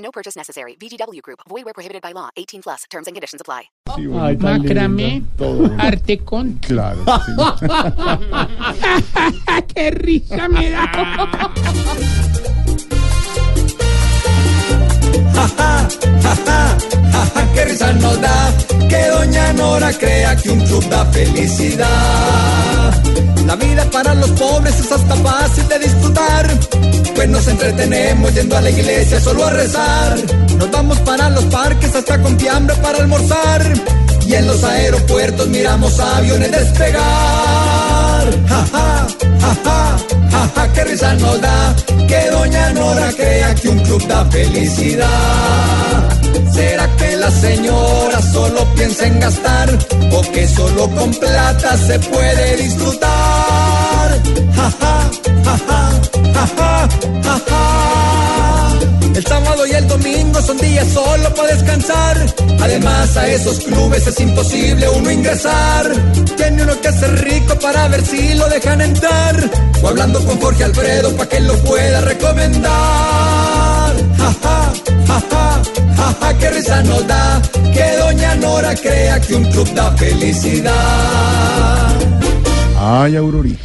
No purchase necessary. VGW Group. Void where prohibited by law. 18 plus. Terms and conditions apply. Ay, Macramé, todo. arte con. Claro, sí. ¡Qué risa me da! qué risa nos da que Doña Nora crea que un club da felicidad. La vida para los pobres es hasta fácil de disfrutar, pues nos entretenemos yendo a la iglesia solo a rezar. Nos vamos para los parques hasta con fiambre para almorzar, y en los aeropuertos miramos aviones despegar. Ja, ja, ja, ja, ja, ja, qué risa nos da que Doña Nora crea que un club da felicidad. ¿Será que la señora solo piensa en gastar o que solo con plata se puede disfrutar? Y el domingo son días solo para descansar. Además a esos clubes es imposible uno ingresar. Tiene uno que ser rico para ver si lo dejan entrar. O hablando con Jorge Alfredo para que lo pueda recomendar. Ja, ja, ja, ja, qué risa nos da que Doña Nora crea que un club da felicidad. Ay, Aurorita.